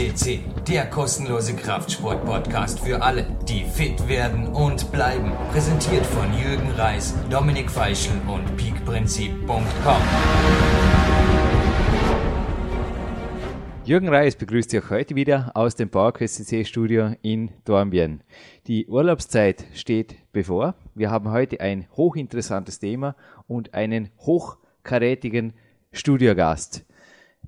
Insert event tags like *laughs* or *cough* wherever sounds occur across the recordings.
QSCC, der kostenlose Kraftsport-Podcast für alle, die fit werden und bleiben. Präsentiert von Jürgen Reis, Dominik Feischl und peakprinzip.com. Jürgen Reis begrüßt Sie auch heute wieder aus dem PowerQuest CC Studio in Dornbirn. Die Urlaubszeit steht bevor. Wir haben heute ein hochinteressantes Thema und einen hochkarätigen Studiogast.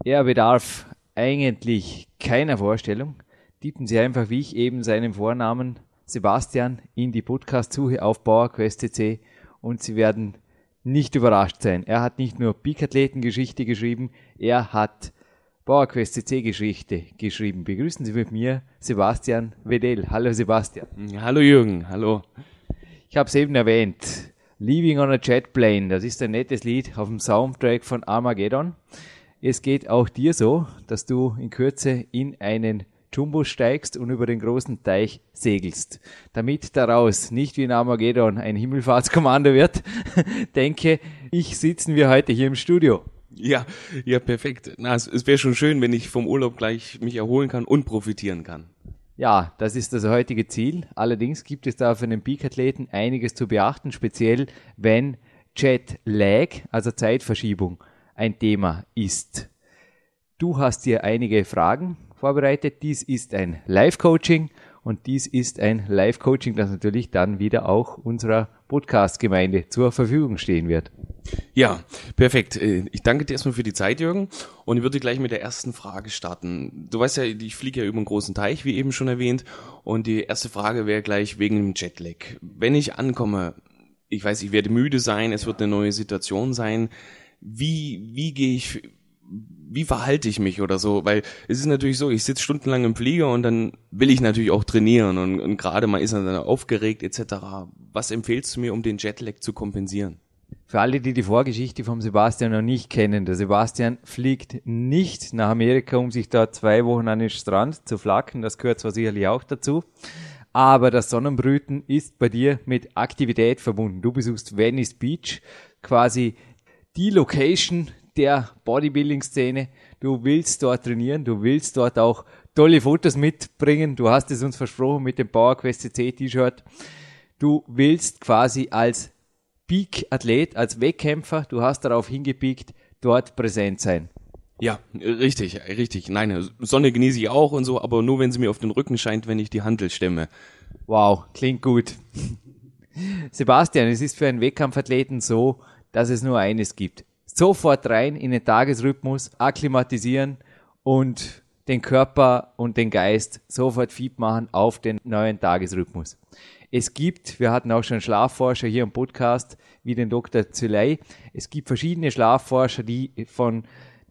Er bedarf eigentlich keiner Vorstellung. Tippen Sie einfach, wie ich eben seinen Vornamen Sebastian in die Podcast-Suche auf PowerQuest.cc und Sie werden nicht überrascht sein. Er hat nicht nur Peak-Athleten-Geschichte geschrieben, er hat PowerQuest.cc Geschichte geschrieben. Begrüßen Sie mit mir Sebastian Wedel. Hallo Sebastian. Hallo Jürgen, hallo. Ich habe es eben erwähnt. Leaving on a Jet Plane, das ist ein nettes Lied auf dem Soundtrack von Armageddon. Es geht auch dir so, dass du in Kürze in einen Jumbo steigst und über den großen Teich segelst. Damit daraus nicht wie in Armageddon ein Himmelfahrtskommando wird, *laughs* denke ich, sitzen wir heute hier im Studio. Ja, ja, perfekt. Na, es, es wäre schon schön, wenn ich vom Urlaub gleich mich erholen kann und profitieren kann. Ja, das ist das heutige Ziel. Allerdings gibt es da für einen Peak-Athleten einiges zu beachten, speziell wenn Jet Lag, also Zeitverschiebung, ein Thema ist. Du hast dir einige Fragen vorbereitet. Dies ist ein Live-Coaching und dies ist ein Live-Coaching, das natürlich dann wieder auch unserer Podcast-Gemeinde zur Verfügung stehen wird. Ja, perfekt. Äh, ich danke dir erstmal für die Zeit, Jürgen. Und ich würde gleich mit der ersten Frage starten. Du weißt ja, ich fliege ja über einen großen Teich, wie eben schon erwähnt. Und die erste Frage wäre gleich wegen dem Jetlag. Wenn ich ankomme, ich weiß, ich werde müde sein, es wird eine neue Situation sein wie, wie gehe ich, wie verhalte ich mich oder so? Weil es ist natürlich so, ich sitze stundenlang im Flieger und dann will ich natürlich auch trainieren und, und gerade mal ist er dann aufgeregt etc. Was empfehlst du mir, um den Jetlag zu kompensieren? Für alle, die die Vorgeschichte vom Sebastian noch nicht kennen, der Sebastian fliegt nicht nach Amerika, um sich da zwei Wochen an den Strand zu flacken. Das gehört zwar sicherlich auch dazu. Aber das Sonnenbrüten ist bei dir mit Aktivität verbunden. Du besuchst Venice Beach, quasi die Location der Bodybuilding-Szene. Du willst dort trainieren, du willst dort auch tolle Fotos mitbringen. Du hast es uns versprochen mit dem PowerQuest CC T-Shirt. Du willst quasi als Peak-Athlet, als Wettkämpfer, du hast darauf hingepiekt, dort präsent sein. Ja, richtig, richtig. Nein, Sonne genieße ich auch und so, aber nur wenn sie mir auf den Rücken scheint, wenn ich die Handel stemme. Wow, klingt gut. *laughs* Sebastian, es ist für einen Wettkampfathleten so, dass es nur eines gibt. Sofort rein in den Tagesrhythmus, akklimatisieren und den Körper und den Geist sofort fit machen auf den neuen Tagesrhythmus. Es gibt, wir hatten auch schon Schlafforscher hier im Podcast, wie den Dr. Züley, es gibt verschiedene Schlafforscher, die von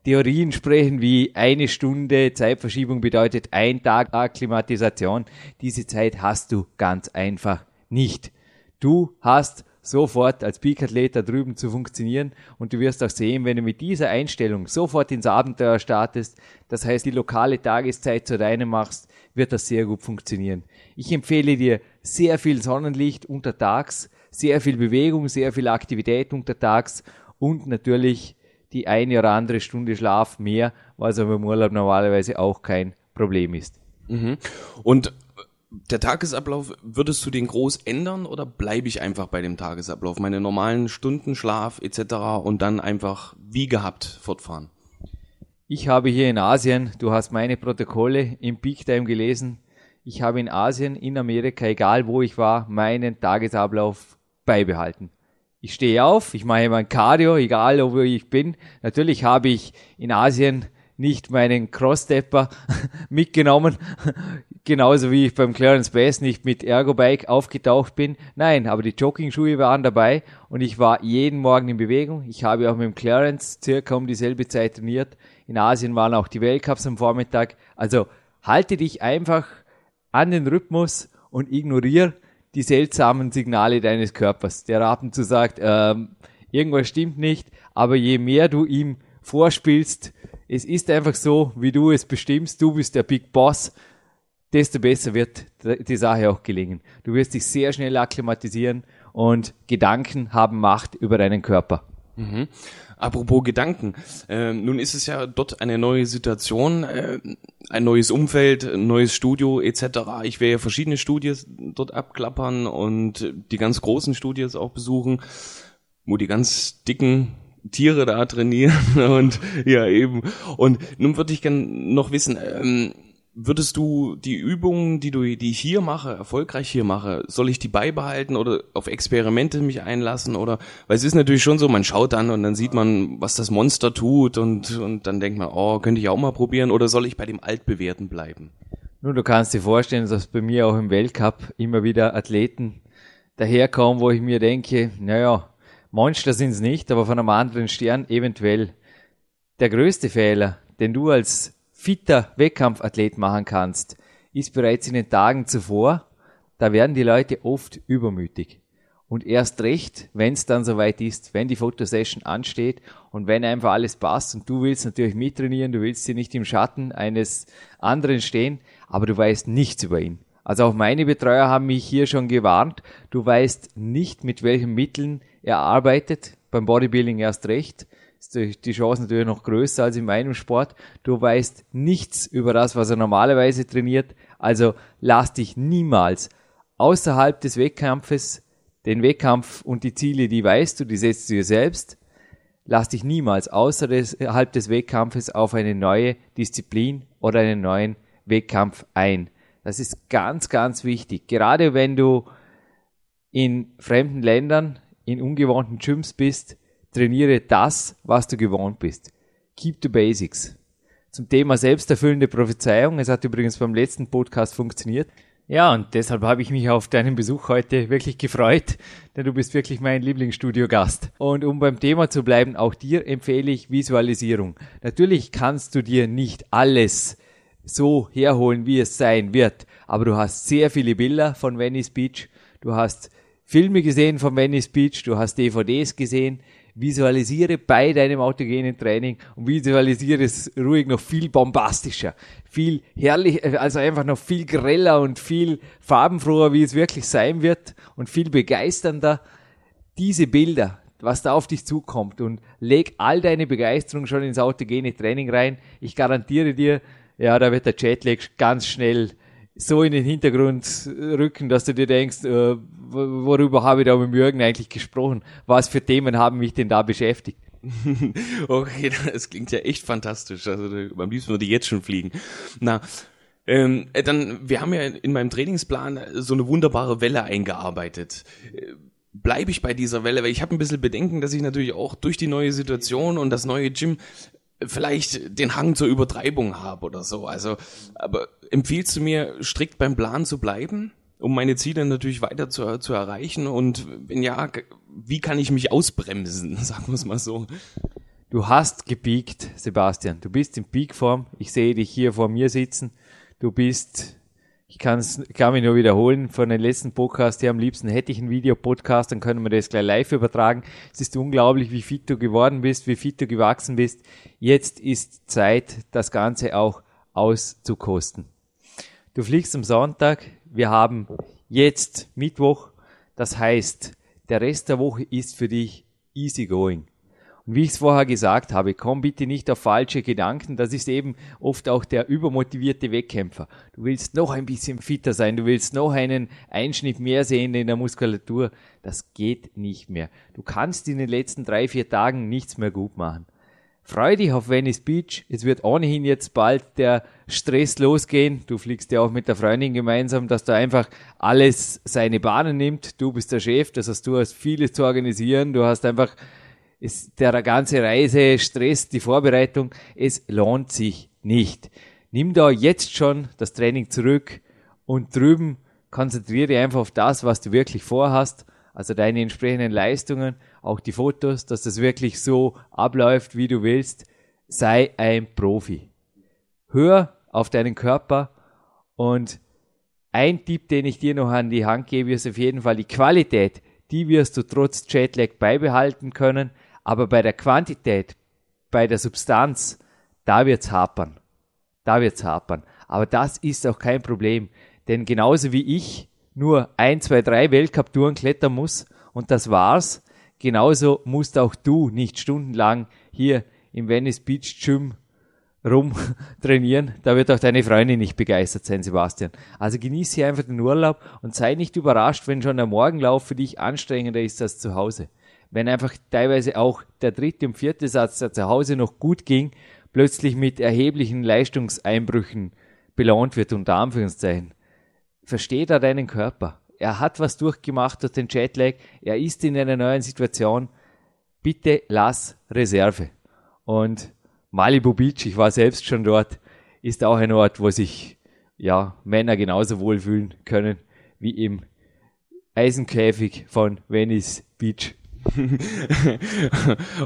Theorien sprechen wie eine Stunde Zeitverschiebung bedeutet ein Tag Akklimatisation. Diese Zeit hast du ganz einfach nicht. Du hast sofort als Peak-Athlet da drüben zu funktionieren. Und du wirst auch sehen, wenn du mit dieser Einstellung sofort ins Abenteuer startest, das heißt die lokale Tageszeit zu deinem machst, wird das sehr gut funktionieren. Ich empfehle dir sehr viel Sonnenlicht untertags, sehr viel Bewegung, sehr viel Aktivität untertags und natürlich die eine oder andere Stunde Schlaf mehr, was aber im Urlaub normalerweise auch kein Problem ist. Mhm. Und der Tagesablauf, würdest du den groß ändern oder bleibe ich einfach bei dem Tagesablauf? Meine normalen Stunden Schlaf etc. und dann einfach wie gehabt fortfahren? Ich habe hier in Asien, du hast meine Protokolle im Peak Time gelesen, ich habe in Asien, in Amerika, egal wo ich war, meinen Tagesablauf beibehalten. Ich stehe auf, ich mache mein Cardio, egal wo ich bin. Natürlich habe ich in Asien nicht meinen Cross-Stepper *laughs* mitgenommen, genauso wie ich beim Clarence Bass nicht mit Ergobike aufgetaucht bin. Nein, aber die Jogging-Schuhe waren dabei und ich war jeden Morgen in Bewegung. Ich habe auch mit dem Clarence circa um dieselbe Zeit trainiert. In Asien waren auch die Weltcups am Vormittag. Also halte dich einfach an den Rhythmus und ignoriere die seltsamen Signale deines Körpers. Der ab und zu sagt, ähm, irgendwas stimmt nicht, aber je mehr du ihm vorspielst, es ist einfach so, wie du es bestimmst, du bist der Big Boss, desto besser wird die Sache auch gelingen. Du wirst dich sehr schnell akklimatisieren und Gedanken haben Macht über deinen Körper. Mhm. Apropos Gedanken. Äh, nun ist es ja dort eine neue Situation, äh, ein neues Umfeld, ein neues Studio etc. Ich werde ja verschiedene Studios dort abklappern und die ganz großen Studios auch besuchen, wo die ganz dicken Tiere da trainieren *laughs* und ja eben. Und nun würde ich gern noch wissen, ähm, würdest du die Übungen, die du, die ich hier mache, erfolgreich hier mache, soll ich die beibehalten oder auf Experimente mich einlassen oder, weil es ist natürlich schon so, man schaut dann und dann sieht man, was das Monster tut und, und dann denkt man, oh, könnte ich auch mal probieren oder soll ich bei dem Altbewährten bleiben? Nun, du kannst dir vorstellen, dass bei mir auch im Weltcup immer wieder Athleten daherkommen, wo ich mir denke, naja, Monster sind es nicht, aber von einem anderen Stern eventuell. Der größte Fehler, den du als fitter Wettkampfathlet machen kannst, ist bereits in den Tagen zuvor, da werden die Leute oft übermütig. Und erst recht, wenn es dann soweit ist, wenn die Fotosession ansteht und wenn einfach alles passt und du willst natürlich mittrainieren, du willst hier nicht im Schatten eines anderen stehen, aber du weißt nichts über ihn. Also auch meine Betreuer haben mich hier schon gewarnt, du weißt nicht, mit welchen Mitteln er arbeitet, beim Bodybuilding erst recht ist die Chance natürlich noch größer als in meinem Sport. Du weißt nichts über das, was er normalerweise trainiert. Also lass dich niemals außerhalb des Wettkampfes, den Wettkampf und die Ziele, die weißt du, die setzt du dir selbst. Lass dich niemals außerhalb des Wettkampfes auf eine neue Disziplin oder einen neuen Wettkampf ein. Das ist ganz, ganz wichtig. Gerade wenn du in fremden Ländern, in ungewohnten Gyms bist, trainiere das, was du gewohnt bist. Keep the basics. Zum Thema selbsterfüllende Prophezeiung. Es hat übrigens beim letzten Podcast funktioniert. Ja, und deshalb habe ich mich auf deinen Besuch heute wirklich gefreut, denn du bist wirklich mein Lieblingsstudiogast. Und um beim Thema zu bleiben, auch dir empfehle ich Visualisierung. Natürlich kannst du dir nicht alles so herholen, wie es sein wird, aber du hast sehr viele Bilder von Venice Beach, du hast Filme gesehen von Venice Beach, du hast DVDs gesehen, visualisiere bei deinem autogenen Training und visualisiere es ruhig noch viel bombastischer, viel herrlich, also einfach noch viel greller und viel farbenfroher, wie es wirklich sein wird und viel begeisternder. Diese Bilder, was da auf dich zukommt und leg all deine Begeisterung schon ins autogene Training rein. Ich garantiere dir, ja, da wird der Jetlag ganz schnell so in den Hintergrund rücken, dass du dir denkst, äh, worüber habe ich da mit Jürgen eigentlich gesprochen? Was für Themen haben mich denn da beschäftigt? *laughs* okay, das klingt ja echt fantastisch. Also am liebsten würde ich jetzt schon fliegen. Na, ähm, äh, dann, wir haben ja in meinem Trainingsplan so eine wunderbare Welle eingearbeitet. Äh, bleibe ich bei dieser Welle, weil ich habe ein bisschen Bedenken, dass ich natürlich auch durch die neue Situation und das neue Gym vielleicht den Hang zur Übertreibung habe oder so. Also, aber empfiehlst du mir strikt beim Plan zu bleiben, um meine Ziele natürlich weiter zu, zu erreichen? Und wenn ja, wie kann ich mich ausbremsen? *laughs* Sagen wir es mal so. Du hast gepiekt, Sebastian. Du bist in Peakform. Ich sehe dich hier vor mir sitzen. Du bist ich kann's, kann mich nur wiederholen von den letzten Podcast. Hier am liebsten hätte ich einen Videopodcast, dann können wir das gleich live übertragen. Es ist unglaublich, wie fit du geworden bist, wie fit du gewachsen bist. Jetzt ist Zeit, das Ganze auch auszukosten. Du fliegst am Sonntag. Wir haben jetzt Mittwoch. Das heißt, der Rest der Woche ist für dich easy going. Und wie ich es vorher gesagt habe, komm bitte nicht auf falsche Gedanken. Das ist eben oft auch der übermotivierte Wettkämpfer. Du willst noch ein bisschen fitter sein, du willst noch einen Einschnitt mehr sehen in der Muskulatur. Das geht nicht mehr. Du kannst in den letzten drei, vier Tagen nichts mehr gut machen. Freu dich auf Venice Beach. Es wird ohnehin jetzt bald der Stress losgehen. Du fliegst ja auch mit der Freundin gemeinsam, dass du einfach alles seine Bahnen nimmt. Du bist der Chef, das heißt, du hast vieles zu organisieren. Du hast einfach ist der ganze Reise, Stress, die Vorbereitung, es lohnt sich nicht. Nimm da jetzt schon das Training zurück und drüben konzentriere dich einfach auf das, was du wirklich vorhast, also deine entsprechenden Leistungen, auch die Fotos, dass das wirklich so abläuft, wie du willst. Sei ein Profi. Hör auf deinen Körper und ein Tipp, den ich dir noch an die Hand gebe, ist auf jeden Fall die Qualität. Die wirst du trotz Jetlag beibehalten können. Aber bei der Quantität, bei der Substanz, da wird's hapern. Da wird's hapern. Aber das ist auch kein Problem. Denn genauso wie ich nur ein, zwei, drei Weltcup-Touren klettern muss und das war's, genauso musst auch du nicht stundenlang hier im Venice Beach Gym rum *laughs* trainieren. Da wird auch deine Freundin nicht begeistert sein, Sebastian. Also genieße hier einfach den Urlaub und sei nicht überrascht, wenn schon der Morgenlauf für dich anstrengender ist als zu Hause. Wenn einfach teilweise auch der dritte und vierte Satz, der zu Hause noch gut ging, plötzlich mit erheblichen Leistungseinbrüchen belohnt wird, unter Anführungszeichen. Versteht er deinen Körper. Er hat was durchgemacht durch den Jetlag. Er ist in einer neuen Situation. Bitte lass Reserve. Und Malibu Beach, ich war selbst schon dort, ist auch ein Ort, wo sich ja, Männer genauso wohlfühlen können wie im Eisenkäfig von Venice Beach. *laughs*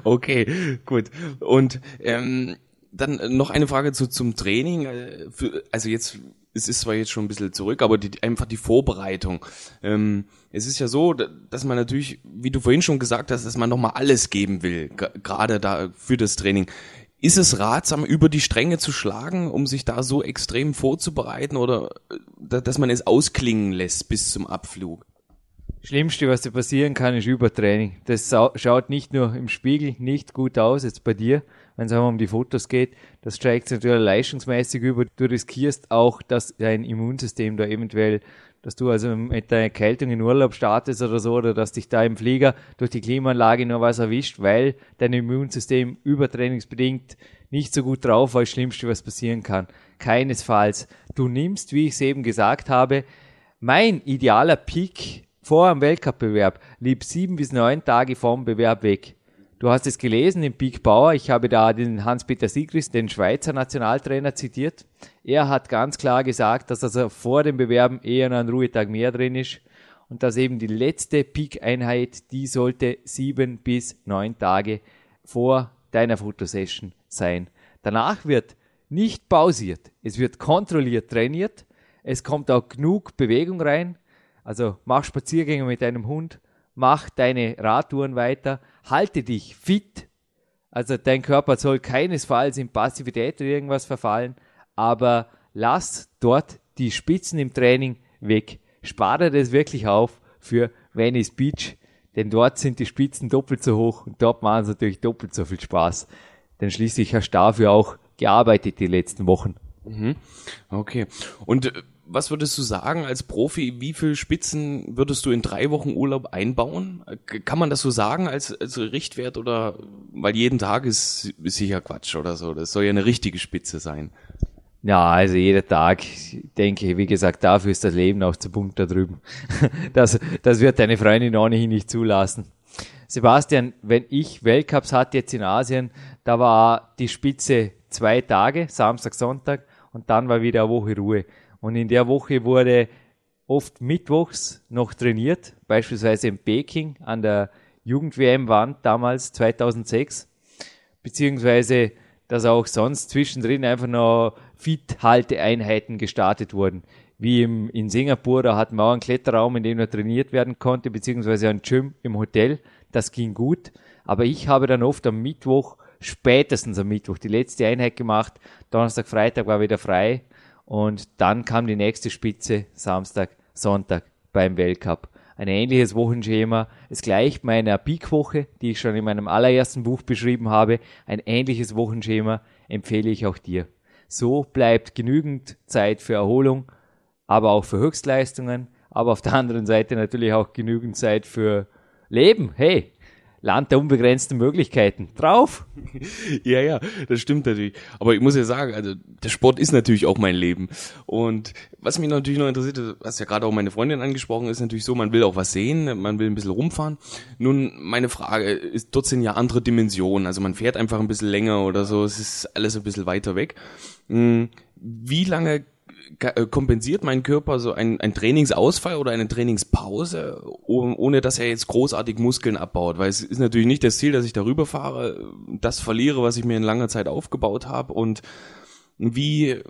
okay, gut. Und ähm, dann noch eine Frage zu, zum Training. Äh, also jetzt, es ist zwar jetzt schon ein bisschen zurück, aber die, einfach die Vorbereitung. Ähm, es ist ja so, dass man natürlich, wie du vorhin schon gesagt hast, dass man nochmal alles geben will, gerade da für das Training. Ist es ratsam, über die Stränge zu schlagen, um sich da so extrem vorzubereiten oder äh, dass man es ausklingen lässt bis zum Abflug? Schlimmste, was dir passieren kann, ist Übertraining. Das schaut nicht nur im Spiegel nicht gut aus, jetzt bei dir, wenn es einmal um die Fotos geht. Das steigt natürlich leistungsmäßig über. Du riskierst auch, dass dein Immunsystem da eventuell, dass du also mit deiner Erkältung in Urlaub startest oder so, oder dass dich da im Flieger durch die Klimaanlage nur was erwischt, weil dein Immunsystem übertrainingsbedingt nicht so gut drauf war, das Schlimmste, was passieren kann. Keinesfalls. Du nimmst, wie ich es eben gesagt habe, mein idealer Peak vor dem Weltcup-Bewerb, lieb sieben bis neun Tage vorm Bewerb weg. Du hast es gelesen im Big Bauer. Ich habe da den Hans-Peter Sigris, den Schweizer Nationaltrainer, zitiert. Er hat ganz klar gesagt, dass also vor dem Bewerben eher noch ein Ruhetag mehr drin ist und dass eben die letzte Peak-Einheit, die sollte sieben bis neun Tage vor deiner Fotosession sein. Danach wird nicht pausiert. Es wird kontrolliert trainiert. Es kommt auch genug Bewegung rein. Also mach Spaziergänge mit deinem Hund, mach deine Radtouren weiter, halte dich fit. Also dein Körper soll keinesfalls in Passivität oder irgendwas verfallen, aber lass dort die Spitzen im Training weg. Spare das wirklich auf für Venice Beach, denn dort sind die Spitzen doppelt so hoch und dort machen sie natürlich doppelt so viel Spaß. Denn schließlich hast du dafür auch gearbeitet die letzten Wochen. Mhm. Okay. Und äh, was würdest du sagen als Profi, wie viel Spitzen würdest du in drei Wochen Urlaub einbauen? Kann man das so sagen als, als Richtwert oder, weil jeden Tag ist, ist sicher Quatsch oder so. Das soll ja eine richtige Spitze sein. Ja, also jeder Tag, denke ich, wie gesagt, dafür ist das Leben auch zu bunt da drüben. *laughs* Das, das wird deine Freundin ohnehin nicht zulassen. Sebastian, wenn ich Weltcups hatte jetzt in Asien, da war die Spitze zwei Tage, Samstag, Sonntag, und dann war wieder eine Woche Ruhe. Und in der Woche wurde oft mittwochs noch trainiert, beispielsweise in Peking an der Jugend-WM-Wand damals 2006, beziehungsweise dass auch sonst zwischendrin einfach noch Fit-Halteeinheiten gestartet wurden. Wie im, in Singapur, da hatten wir auch einen Kletterraum, in dem er trainiert werden konnte, beziehungsweise ein Gym im Hotel. Das ging gut. Aber ich habe dann oft am Mittwoch, spätestens am Mittwoch, die letzte Einheit gemacht. Donnerstag, Freitag war wieder frei und dann kam die nächste Spitze, Samstag, Sonntag beim Weltcup. Ein ähnliches Wochenschema. Es gleicht meiner Peak-Woche, die ich schon in meinem allerersten Buch beschrieben habe. Ein ähnliches Wochenschema empfehle ich auch dir. So bleibt genügend Zeit für Erholung, aber auch für Höchstleistungen, aber auf der anderen Seite natürlich auch genügend Zeit für Leben. Hey, Land der unbegrenzten Möglichkeiten. Drauf! *laughs* ja, ja, das stimmt natürlich. Aber ich muss ja sagen, also der Sport ist natürlich auch mein Leben. Und was mich natürlich noch interessiert, was ja gerade auch meine Freundin angesprochen ist, natürlich so, man will auch was sehen, man will ein bisschen rumfahren. Nun, meine Frage ist, dort sind ja andere Dimensionen. Also man fährt einfach ein bisschen länger oder so, es ist alles ein bisschen weiter weg. Hm, wie lange kompensiert mein Körper so ein, ein Trainingsausfall oder eine Trainingspause, ohne dass er jetzt großartig Muskeln abbaut? Weil es ist natürlich nicht das Ziel, dass ich darüber fahre, das verliere, was ich mir in langer Zeit aufgebaut habe. Und wie,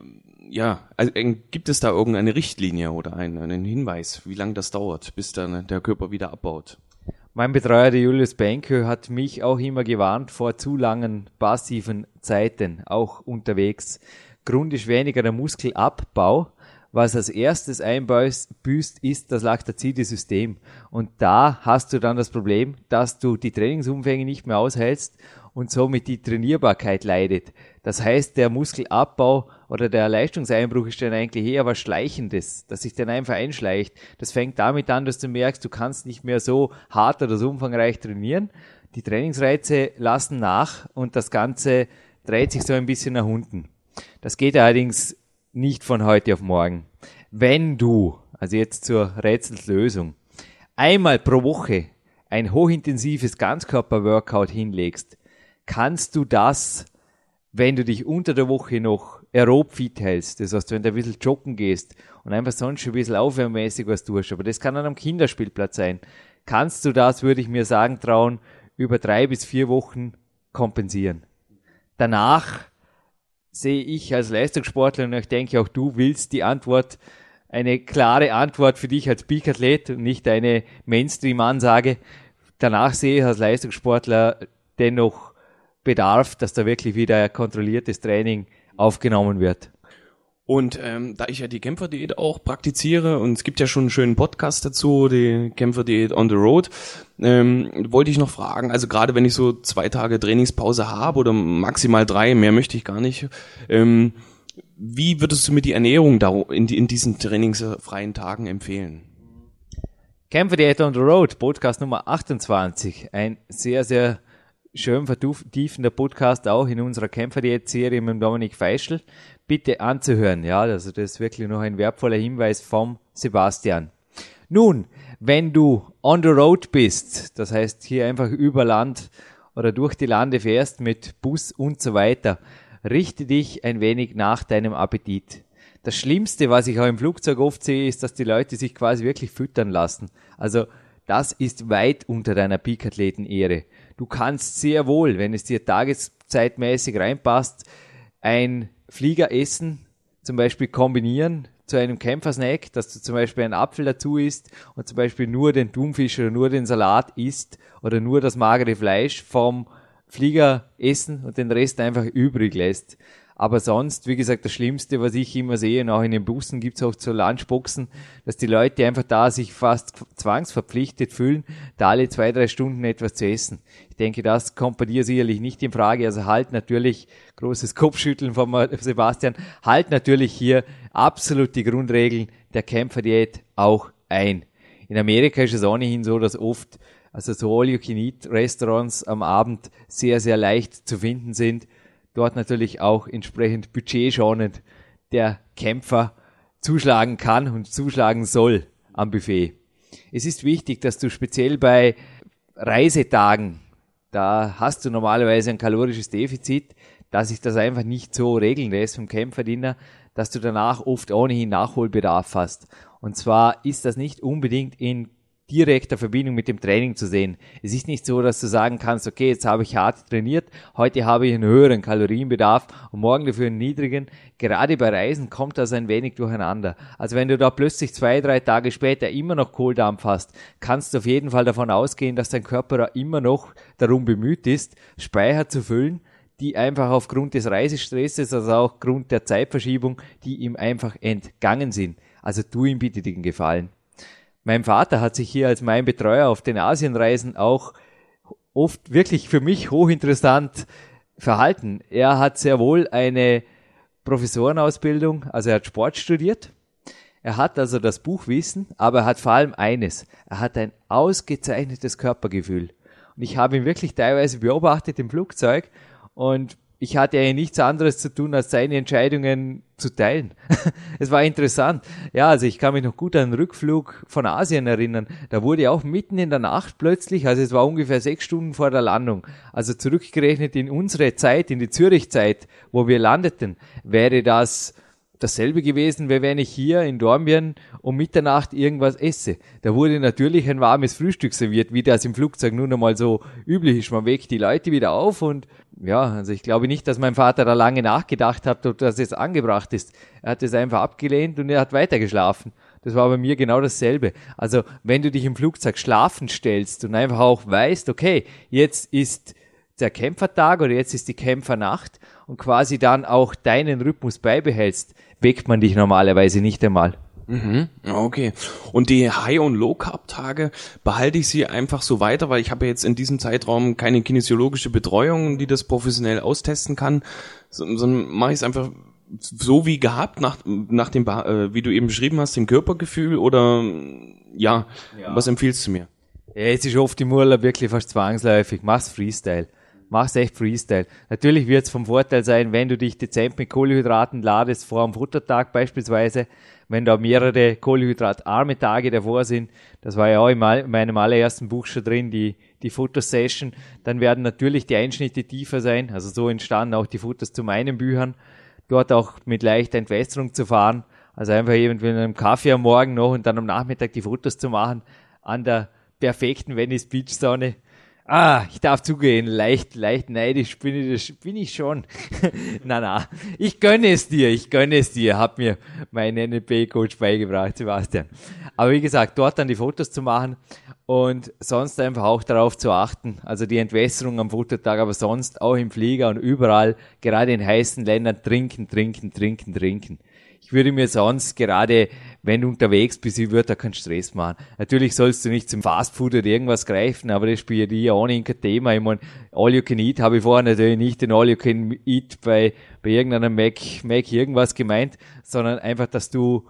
ja, also, äh, gibt es da irgendeine Richtlinie oder einen, einen Hinweis, wie lange das dauert, bis dann der Körper wieder abbaut? Mein Betreuer, der Julius Benke, hat mich auch immer gewarnt vor zu langen passiven Zeiten, auch unterwegs. Grund ist weniger der Muskelabbau, was als erstes einbüßt, ist das laktazide System. Und da hast du dann das Problem, dass du die Trainingsumfänge nicht mehr aushältst und somit die Trainierbarkeit leidet. Das heißt, der Muskelabbau oder der Leistungseinbruch ist dann eigentlich eher was Schleichendes, dass sich dann einfach einschleicht. Das fängt damit an, dass du merkst, du kannst nicht mehr so hart oder so umfangreich trainieren. Die Trainingsreize lassen nach und das Ganze dreht sich so ein bisschen nach unten. Das geht allerdings nicht von heute auf morgen. Wenn du, also jetzt zur Rätselslösung, einmal pro Woche ein hochintensives Ganzkörper-Workout hinlegst, kannst du das, wenn du dich unter der Woche noch aerob fit hältst, das heißt, wenn du ein bisschen joggen gehst und einfach sonst schon ein bisschen aufwärmmäßig was tust, aber das kann dann am Kinderspielplatz sein, kannst du das, würde ich mir sagen, trauen, über drei bis vier Wochen kompensieren. Danach sehe ich als Leistungssportler und ich denke auch du willst die Antwort, eine klare Antwort für dich als Peak-Athlet und nicht eine Mainstream-Ansage. Danach sehe ich als Leistungssportler dennoch Bedarf, dass da wirklich wieder kontrolliertes Training aufgenommen wird. Und ähm, da ich ja die Kämpferdiät auch praktiziere und es gibt ja schon einen schönen Podcast dazu, die Kämpferdiät on the road, ähm, wollte ich noch fragen, also gerade wenn ich so zwei Tage Trainingspause habe oder maximal drei, mehr möchte ich gar nicht, ähm, wie würdest du mir die Ernährung da in, in diesen trainingsfreien Tagen empfehlen? Kämpferdiät on the road, Podcast Nummer 28, ein sehr, sehr schön vertiefender Podcast auch in unserer Kämpferdiät-Serie mit Dominik Feischl bitte anzuhören. Ja, also das ist wirklich noch ein wertvoller Hinweis vom Sebastian. Nun, wenn du on the road bist, das heißt hier einfach über Land oder durch die Lande fährst mit Bus und so weiter, richte dich ein wenig nach deinem Appetit. Das Schlimmste, was ich auch im Flugzeug oft sehe, ist, dass die Leute sich quasi wirklich füttern lassen. Also das ist weit unter deiner Peak-Athleten-Ehre. Du kannst sehr wohl, wenn es dir tageszeitmäßig reinpasst, ein Fliegeressen zum Beispiel kombinieren zu einem Kämpfersnack, dass du zum Beispiel einen Apfel dazu isst und zum Beispiel nur den Thunfisch oder nur den Salat isst oder nur das magere Fleisch vom Flieger essen und den Rest einfach übrig lässt. Aber sonst, wie gesagt, das Schlimmste, was ich immer sehe, auch in den Bussen gibt's auch so Lunchboxen, dass die Leute einfach da sich fast zwangsverpflichtet fühlen, da alle zwei, drei Stunden etwas zu essen. Ich denke, das kommt bei dir sicherlich nicht in Frage. Also halt natürlich, großes Kopfschütteln von Sebastian, halt natürlich hier absolut die Grundregeln der Kämpferdiät auch ein. In Amerika ist es ohnehin so, dass oft also so All-You-Can-Eat-Restaurants am Abend sehr, sehr leicht zu finden sind dort natürlich auch entsprechend budgetschonend der Kämpfer zuschlagen kann und zuschlagen soll am Buffet. Es ist wichtig, dass du speziell bei Reisetagen, da hast du normalerweise ein kalorisches Defizit, dass sich das einfach nicht so regeln lässt vom Kämpferdiener, dass du danach oft ohnehin Nachholbedarf hast. Und zwar ist das nicht unbedingt in direkter Verbindung mit dem Training zu sehen. Es ist nicht so, dass du sagen kannst, okay, jetzt habe ich hart trainiert, heute habe ich einen höheren Kalorienbedarf und morgen dafür einen niedrigen. Gerade bei Reisen kommt das ein wenig durcheinander. Also wenn du da plötzlich zwei, drei Tage später immer noch Kohldampf hast, kannst du auf jeden Fall davon ausgehen, dass dein Körper da immer noch darum bemüht ist, Speicher zu füllen, die einfach aufgrund des Reisestresses, also auch aufgrund der Zeitverschiebung, die ihm einfach entgangen sind. Also tu ihm bitte den Gefallen. Mein Vater hat sich hier als mein Betreuer auf den Asienreisen auch oft wirklich für mich hochinteressant verhalten. Er hat sehr wohl eine Professorenausbildung, also er hat Sport studiert. Er hat also das Buchwissen, aber er hat vor allem eines. Er hat ein ausgezeichnetes Körpergefühl. Und ich habe ihn wirklich teilweise beobachtet im Flugzeug und ich hatte ja nichts anderes zu tun, als seine Entscheidungen zu teilen. *laughs* es war interessant. Ja, also ich kann mich noch gut an den Rückflug von Asien erinnern. Da wurde auch mitten in der Nacht plötzlich, also es war ungefähr sechs Stunden vor der Landung, also zurückgerechnet in unsere Zeit, in die Zürich-Zeit, wo wir landeten, wäre das dasselbe gewesen, wie wenn ich hier in Dornbirn um Mitternacht irgendwas esse. Da wurde natürlich ein warmes Frühstück serviert, wie das im Flugzeug nun einmal so üblich ist. Man weckt die Leute wieder auf und ja, also ich glaube nicht, dass mein Vater da lange nachgedacht hat, ob das jetzt angebracht ist. Er hat es einfach abgelehnt und er hat weitergeschlafen. Das war bei mir genau dasselbe. Also wenn du dich im Flugzeug schlafen stellst und einfach auch weißt, okay, jetzt ist der Kämpfertag oder jetzt ist die Kämpfernacht und quasi dann auch deinen Rhythmus beibehältst, weckt man dich normalerweise nicht einmal. Mhm, okay. Und die High- und Low-Carb-Tage behalte ich sie einfach so weiter, weil ich habe jetzt in diesem Zeitraum keine kinesiologische Betreuung, die das professionell austesten kann, sondern mache ich es einfach so wie gehabt, nach, nach dem, äh, wie du eben beschrieben hast, dem Körpergefühl oder ja, ja. was empfiehlst du mir? Ja, es ist oft im Urlaub wirklich fast zwangsläufig. Mach's Freestyle. Mach's echt Freestyle. Natürlich wird's vom Vorteil sein, wenn du dich dezent mit Kohlenhydraten ladest, vor dem Futtertag beispielsweise, wenn da mehrere kohlenhydratarme Tage davor sind. Das war ja auch in meinem allerersten Buch schon drin, die, die Futtersession. Dann werden natürlich die Einschnitte tiefer sein. Also so entstanden auch die Futters zu meinen Büchern dort auch mit leichter Entwässerung zu fahren. Also einfach irgendwie mit einem Kaffee am Morgen noch und dann am Nachmittag die Fotos zu machen an der perfekten Venice Beach Sonne. Ah, ich darf zugehen, leicht, leicht neidisch bin ich, bin ich schon. *laughs* na, na, ich gönne es dir, ich gönne es dir, hat mir mein NLP-Coach beigebracht, Sebastian. Aber wie gesagt, dort dann die Fotos zu machen und sonst einfach auch darauf zu achten, also die Entwässerung am Futtertag, aber sonst auch im Flieger und überall, gerade in heißen Ländern, trinken, trinken, trinken, trinken. Ich würde mir sonst gerade, wenn du unterwegs bist, ich würde da keinen Stress machen. Natürlich sollst du nicht zum Fastfood oder irgendwas greifen, aber das spielt ja ohnehin kein Thema. Ich meine, All You Can Eat habe ich vorher natürlich nicht den All You Can Eat bei, bei irgendeinem Mac, Mac irgendwas gemeint, sondern einfach, dass du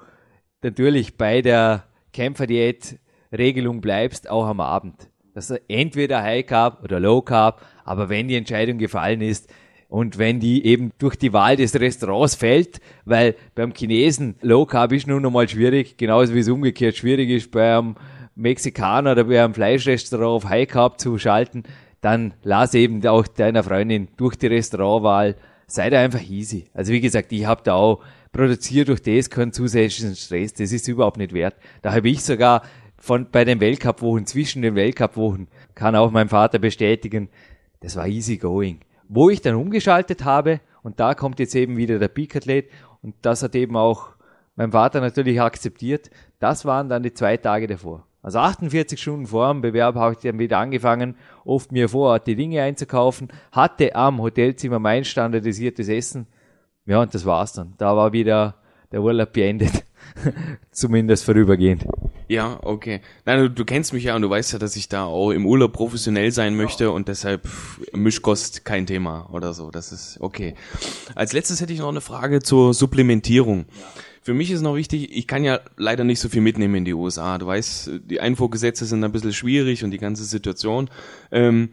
natürlich bei der Kämpferdiät Regelung bleibst, auch am Abend. Das ist entweder High Carb oder Low Carb, aber wenn die Entscheidung gefallen ist und wenn die eben durch die Wahl des Restaurants fällt, weil beim Chinesen Low Carb ist nun einmal schwierig, genauso wie es umgekehrt schwierig ist beim Mexikaner oder bei einem Fleischrestaurant auf High Carb zu schalten, dann lass eben auch deiner Freundin durch die Restaurantwahl, sei da einfach easy. Also wie gesagt, ich habe da auch produziert durch das keinen zusätzlichen Stress, das ist überhaupt nicht wert. Da habe ich sogar von bei den Weltcup-Wochen, zwischen den Weltcup-Wochen, kann auch mein Vater bestätigen, das war easy going. Wo ich dann umgeschaltet habe, und da kommt jetzt eben wieder der Peak-Athlet, und das hat eben auch mein Vater natürlich akzeptiert, das waren dann die zwei Tage davor. Also 48 Stunden vor dem Bewerb habe ich dann wieder angefangen, oft mir vor Ort die Dinge einzukaufen, hatte am Hotelzimmer mein standardisiertes Essen. Ja, und das war's dann. Da war wieder der Urlaub beendet. *laughs* Zumindest vorübergehend. Ja, okay. Nein, du, du, kennst mich ja und du weißt ja, dass ich da auch im Urlaub professionell sein möchte und deshalb Mischkost kein Thema oder so. Das ist okay. Als letztes hätte ich noch eine Frage zur Supplementierung. Für mich ist noch wichtig, ich kann ja leider nicht so viel mitnehmen in die USA. Du weißt, die Einfuhrgesetze sind ein bisschen schwierig und die ganze Situation. Ähm,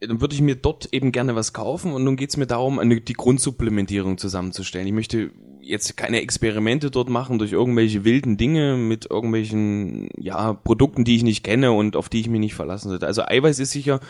dann würde ich mir dort eben gerne was kaufen und nun geht es mir darum, eine, die Grundsupplementierung zusammenzustellen. Ich möchte jetzt keine Experimente dort machen durch irgendwelche wilden Dinge mit irgendwelchen ja Produkten, die ich nicht kenne und auf die ich mich nicht verlassen sollte. Also Eiweiß ist sicher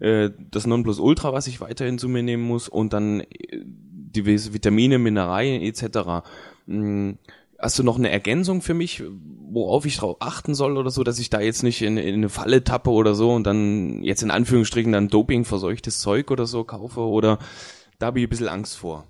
äh, das Nonplusultra, was ich weiterhin zu mir nehmen muss und dann äh, diverse Vitamine, Mineralien etc. Hm, hast du noch eine Ergänzung für mich, worauf ich drauf achten soll oder so, dass ich da jetzt nicht in, in eine Falle tappe oder so und dann jetzt in Anführungsstrichen dann Doping verseuchtes Zeug oder so kaufe oder da habe ich ein bisschen Angst vor.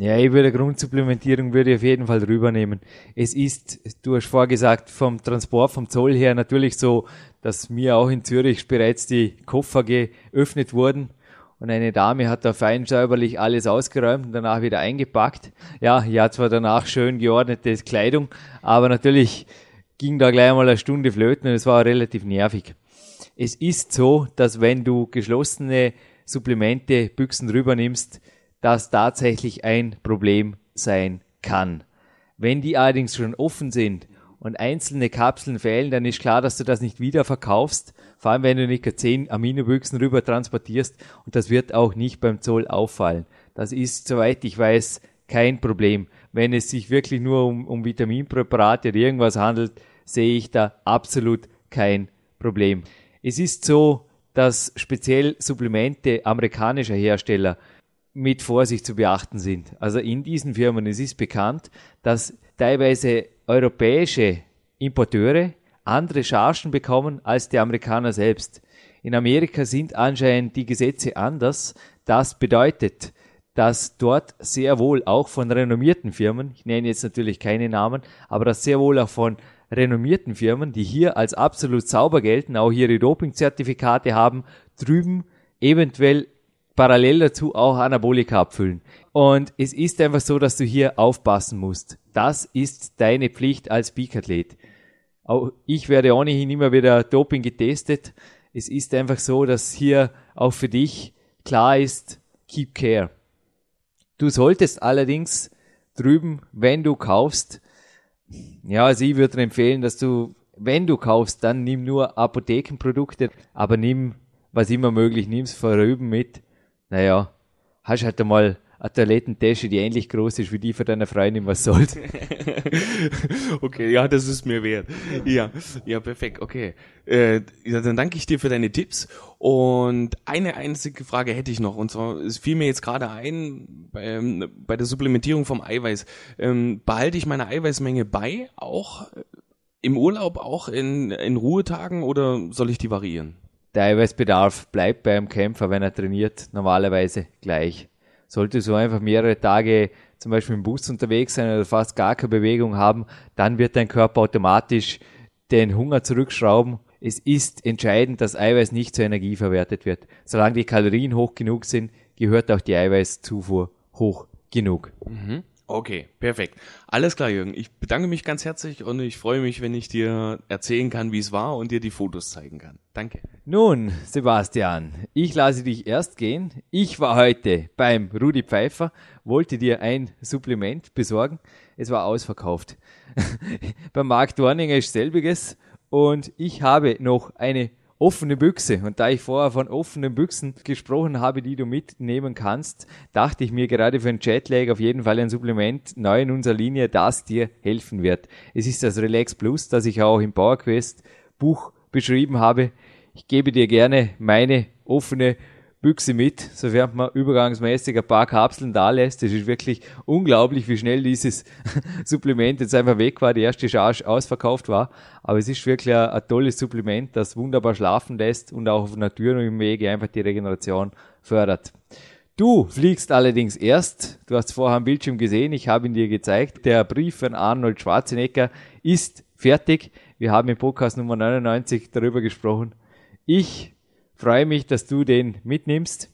Ja, ich würde Grundsupplementierung würde ich auf jeden Fall rübernehmen. Es ist, du hast vorgesagt, vom Transport, vom Zoll her natürlich so, dass mir auch in Zürich bereits die Koffer geöffnet wurden und eine Dame hat da fein säuberlich alles ausgeräumt und danach wieder eingepackt. Ja, ich hatte zwar danach schön geordnete Kleidung, aber natürlich ging da gleich mal eine Stunde flöten und es war relativ nervig. Es ist so, dass wenn du geschlossene Supplemente, Büchsen rüber nimmst, das tatsächlich ein Problem sein kann. Wenn die allerdings schon offen sind und einzelne Kapseln fehlen, dann ist klar, dass du das nicht wieder verkaufst, vor allem wenn du nicht 10 Aminobüchsen rüber transportierst und das wird auch nicht beim Zoll auffallen. Das ist, soweit ich weiß, kein Problem. Wenn es sich wirklich nur um, um Vitaminpräparate oder irgendwas handelt, sehe ich da absolut kein Problem. Es ist so, dass speziell Supplemente amerikanischer Hersteller mit Vorsicht zu beachten sind. Also in diesen Firmen, es ist bekannt, dass teilweise europäische Importeure andere Chargen bekommen als die Amerikaner selbst. In Amerika sind anscheinend die Gesetze anders. Das bedeutet, dass dort sehr wohl auch von renommierten Firmen, ich nenne jetzt natürlich keine Namen, aber dass sehr wohl auch von renommierten Firmen, die hier als absolut sauber gelten, auch ihre Dopingzertifikate haben, drüben eventuell parallel dazu auch Anabolika abfüllen. Und es ist einfach so, dass du hier aufpassen musst. Das ist deine Pflicht als Peak-Athlet. Auch ich werde ohnehin immer wieder Doping getestet. Es ist einfach so, dass hier auch für dich klar ist, keep care. Du solltest allerdings drüben, wenn du kaufst, ja, also ich würde empfehlen, dass du, wenn du kaufst, dann nimm nur Apothekenprodukte, aber nimm, was immer möglich, nimm's vorüben mit. Naja, hast halt einmal eine Toilettentasche, die ähnlich groß ist wie die von deiner Freundin, was soll's. *laughs* okay, ja, das ist mir wert. Ja, ja, perfekt, okay. Äh, dann danke ich dir für deine Tipps. Und eine einzige Frage hätte ich noch. Und zwar, es fiel mir jetzt gerade ein, bei, ähm, bei der Supplementierung vom Eiweiß. Ähm, behalte ich meine Eiweißmenge bei, auch äh, im Urlaub, auch in, in Ruhetagen oder soll ich die variieren? Der Eiweißbedarf bleibt beim Kämpfer, wenn er trainiert, normalerweise gleich. Sollte so einfach mehrere Tage zum Beispiel im Bus unterwegs sein oder fast gar keine Bewegung haben, dann wird dein Körper automatisch den Hunger zurückschrauben. Es ist entscheidend, dass Eiweiß nicht zur Energie verwertet wird. Solange die Kalorien hoch genug sind, gehört auch die Eiweißzufuhr hoch genug. Mhm. Okay, perfekt. Alles klar, Jürgen. Ich bedanke mich ganz herzlich und ich freue mich, wenn ich dir erzählen kann, wie es war und dir die Fotos zeigen kann. Danke. Nun, Sebastian, ich lasse dich erst gehen. Ich war heute beim Rudi Pfeiffer, wollte dir ein Supplement besorgen. Es war ausverkauft. *laughs* beim Mark Dorninger ist selbiges und ich habe noch eine offene Büchse. Und da ich vorher von offenen Büchsen gesprochen habe, die du mitnehmen kannst, dachte ich mir gerade für einen Jetlag auf jeden Fall ein Supplement neu in unserer Linie, das dir helfen wird. Es ist das Relax Plus, das ich auch im PowerQuest Buch beschrieben habe. Ich gebe dir gerne meine offene Büchse mit, sofern man übergangsmäßig ein paar Kapseln da lässt. Es ist wirklich unglaublich, wie schnell dieses *laughs* Supplement jetzt einfach weg war, die erste Charge ausverkauft war. Aber es ist wirklich ein, ein tolles Supplement, das wunderbar schlafen lässt und auch auf natürlichem Wege einfach die Regeneration fördert. Du fliegst allerdings erst, du hast vorher am Bildschirm gesehen, ich habe ihn dir gezeigt, der Brief von Arnold Schwarzenegger ist fertig. Wir haben im Podcast Nummer 99 darüber gesprochen. Ich freue mich, dass du den mitnimmst.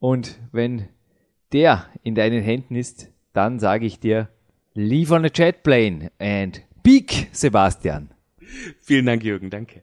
Und wenn der in deinen Händen ist, dann sage ich dir, leave on a jet plane and peak, Sebastian. Vielen Dank, Jürgen. Danke.